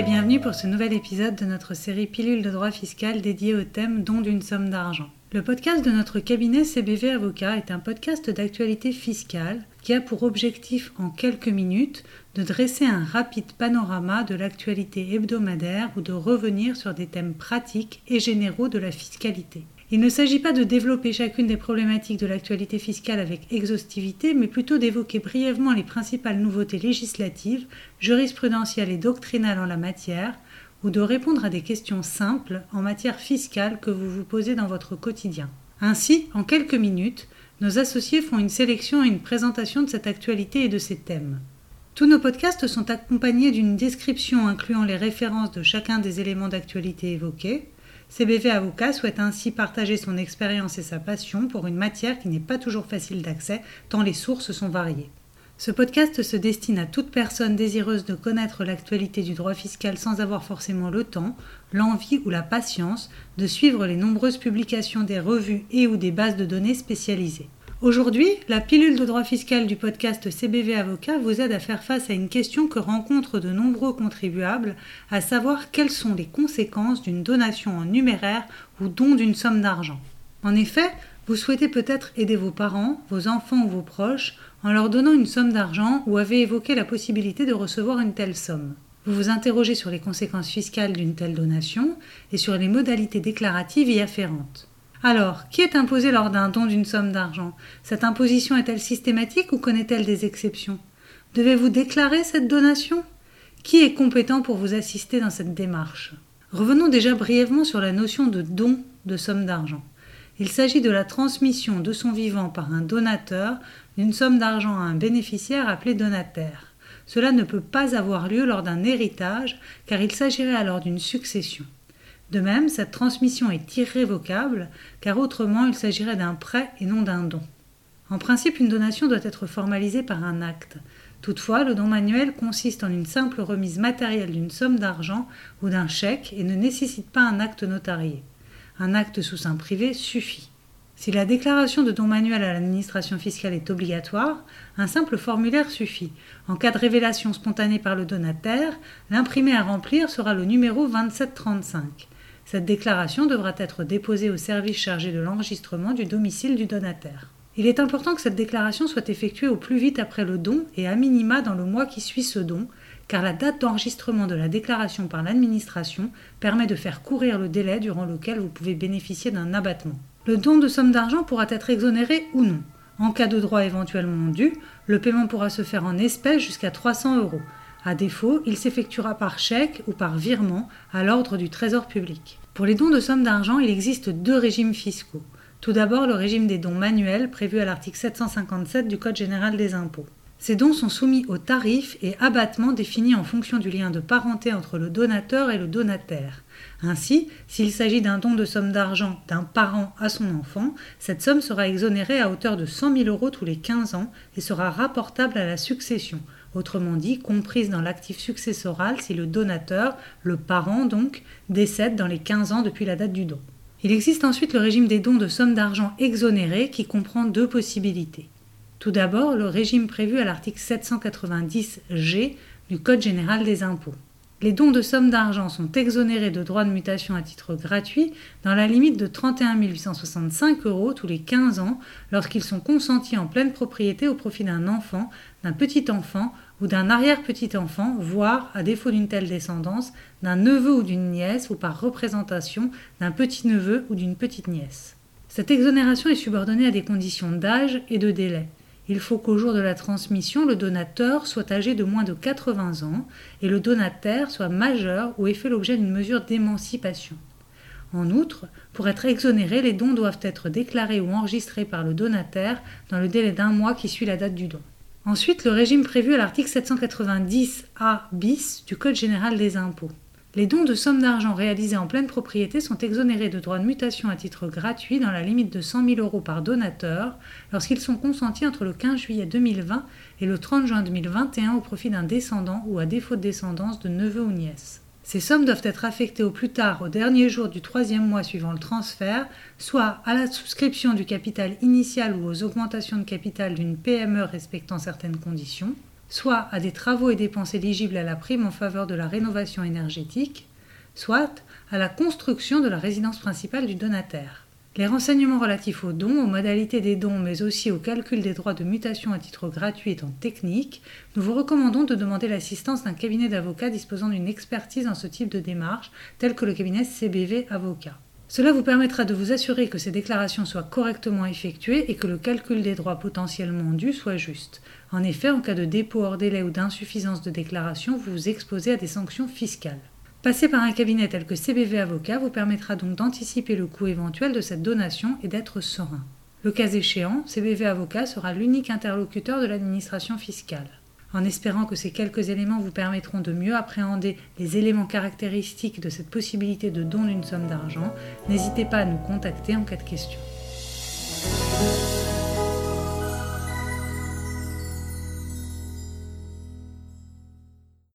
et bienvenue pour ce nouvel épisode de notre série Pilule de droit fiscal dédiée au thème don d'une somme d'argent. Le podcast de notre cabinet CBV Avocat est un podcast d'actualité fiscale qui a pour objectif en quelques minutes de dresser un rapide panorama de l'actualité hebdomadaire ou de revenir sur des thèmes pratiques et généraux de la fiscalité. Il ne s'agit pas de développer chacune des problématiques de l'actualité fiscale avec exhaustivité, mais plutôt d'évoquer brièvement les principales nouveautés législatives, jurisprudentielles et doctrinales en la matière, ou de répondre à des questions simples en matière fiscale que vous vous posez dans votre quotidien. Ainsi, en quelques minutes, nos associés font une sélection et une présentation de cette actualité et de ces thèmes. Tous nos podcasts sont accompagnés d'une description incluant les références de chacun des éléments d'actualité évoqués, CBV Avocat souhaite ainsi partager son expérience et sa passion pour une matière qui n'est pas toujours facile d'accès, tant les sources sont variées. Ce podcast se destine à toute personne désireuse de connaître l'actualité du droit fiscal sans avoir forcément le temps, l'envie ou la patience de suivre les nombreuses publications des revues et ou des bases de données spécialisées. Aujourd'hui, la pilule de droit fiscal du podcast CBV Avocat vous aide à faire face à une question que rencontrent de nombreux contribuables, à savoir quelles sont les conséquences d'une donation en numéraire ou don d'une somme d'argent. En effet, vous souhaitez peut-être aider vos parents, vos enfants ou vos proches en leur donnant une somme d'argent ou avez évoqué la possibilité de recevoir une telle somme. Vous vous interrogez sur les conséquences fiscales d'une telle donation et sur les modalités déclaratives y afférentes. Alors, qui est imposé lors d'un don d'une somme d'argent? Cette imposition est-elle systématique ou connaît-elle des exceptions? Devez-vous déclarer cette donation? Qui est compétent pour vous assister dans cette démarche? Revenons déjà brièvement sur la notion de don de somme d'argent. Il s'agit de la transmission de son vivant par un donateur d'une somme d'argent à un bénéficiaire appelé donataire. Cela ne peut pas avoir lieu lors d'un héritage car il s'agirait alors d'une succession. De même, cette transmission est irrévocable, car autrement il s'agirait d'un prêt et non d'un don. En principe, une donation doit être formalisée par un acte. Toutefois, le don manuel consiste en une simple remise matérielle d'une somme d'argent ou d'un chèque et ne nécessite pas un acte notarié. Un acte sous sein privé suffit. Si la déclaration de don manuel à l'administration fiscale est obligatoire, un simple formulaire suffit. En cas de révélation spontanée par le donataire, l'imprimé à remplir sera le numéro 2735. Cette déclaration devra être déposée au service chargé de l'enregistrement du domicile du donataire. Il est important que cette déclaration soit effectuée au plus vite après le don et à minima dans le mois qui suit ce don, car la date d'enregistrement de la déclaration par l'administration permet de faire courir le délai durant lequel vous pouvez bénéficier d'un abattement. Le don de somme d'argent pourra être exonéré ou non. En cas de droit éventuellement dû, le paiement pourra se faire en espèces jusqu'à 300 euros. À défaut, il s'effectuera par chèque ou par virement à l'ordre du Trésor public. Pour les dons de sommes d'argent, il existe deux régimes fiscaux. Tout d'abord, le régime des dons manuels prévu à l'article 757 du Code général des impôts. Ces dons sont soumis aux tarifs et abattements définis en fonction du lien de parenté entre le donateur et le donataire. Ainsi, s'il s'agit d'un don de somme d'argent d'un parent à son enfant, cette somme sera exonérée à hauteur de 100 000 euros tous les 15 ans et sera rapportable à la succession, autrement dit comprise dans l'actif successoral si le donateur, le parent donc, décède dans les 15 ans depuis la date du don. Il existe ensuite le régime des dons de sommes d'argent exonérées qui comprend deux possibilités. Tout d'abord, le régime prévu à l'article 790G du Code général des impôts. Les dons de sommes d'argent sont exonérés de droits de mutation à titre gratuit dans la limite de 31 865 euros tous les 15 ans lorsqu'ils sont consentis en pleine propriété au profit d'un enfant, d'un petit-enfant ou d'un arrière-petit-enfant, voire, à défaut d'une telle descendance, d'un neveu ou d'une nièce ou par représentation d'un petit-neveu ou d'une petite-nièce. Cette exonération est subordonnée à des conditions d'âge et de délai il faut qu'au jour de la transmission, le donateur soit âgé de moins de 80 ans et le donataire soit majeur ou ait fait l'objet d'une mesure d'émancipation. En outre, pour être exonéré, les dons doivent être déclarés ou enregistrés par le donataire dans le délai d'un mois qui suit la date du don. Ensuite, le régime prévu à l'article 790A bis du Code général des impôts. Les dons de sommes d'argent réalisés en pleine propriété sont exonérés de droits de mutation à titre gratuit dans la limite de 100 000 euros par donateur lorsqu'ils sont consentis entre le 15 juillet 2020 et le 30 juin 2021 au profit d'un descendant ou à défaut de descendance de neveu ou nièce. Ces sommes doivent être affectées au plus tard au dernier jour du troisième mois suivant le transfert, soit à la souscription du capital initial ou aux augmentations de capital d'une PME respectant certaines conditions, soit à des travaux et dépenses éligibles à la prime en faveur de la rénovation énergétique, soit à la construction de la résidence principale du donataire. Les renseignements relatifs aux dons, aux modalités des dons, mais aussi au calcul des droits de mutation à titre gratuit étant techniques, nous vous recommandons de demander l'assistance d'un cabinet d'avocats disposant d'une expertise en ce type de démarche, tel que le cabinet CBV Avocat. Cela vous permettra de vous assurer que ces déclarations soient correctement effectuées et que le calcul des droits potentiellement dus soit juste. En effet, en cas de dépôt hors délai ou d'insuffisance de déclaration, vous vous exposez à des sanctions fiscales. Passer par un cabinet tel que CBV Avocat vous permettra donc d'anticiper le coût éventuel de cette donation et d'être serein. Le cas échéant, CBV Avocat sera l'unique interlocuteur de l'administration fiscale. En espérant que ces quelques éléments vous permettront de mieux appréhender les éléments caractéristiques de cette possibilité de don d'une somme d'argent, n'hésitez pas à nous contacter en cas de question.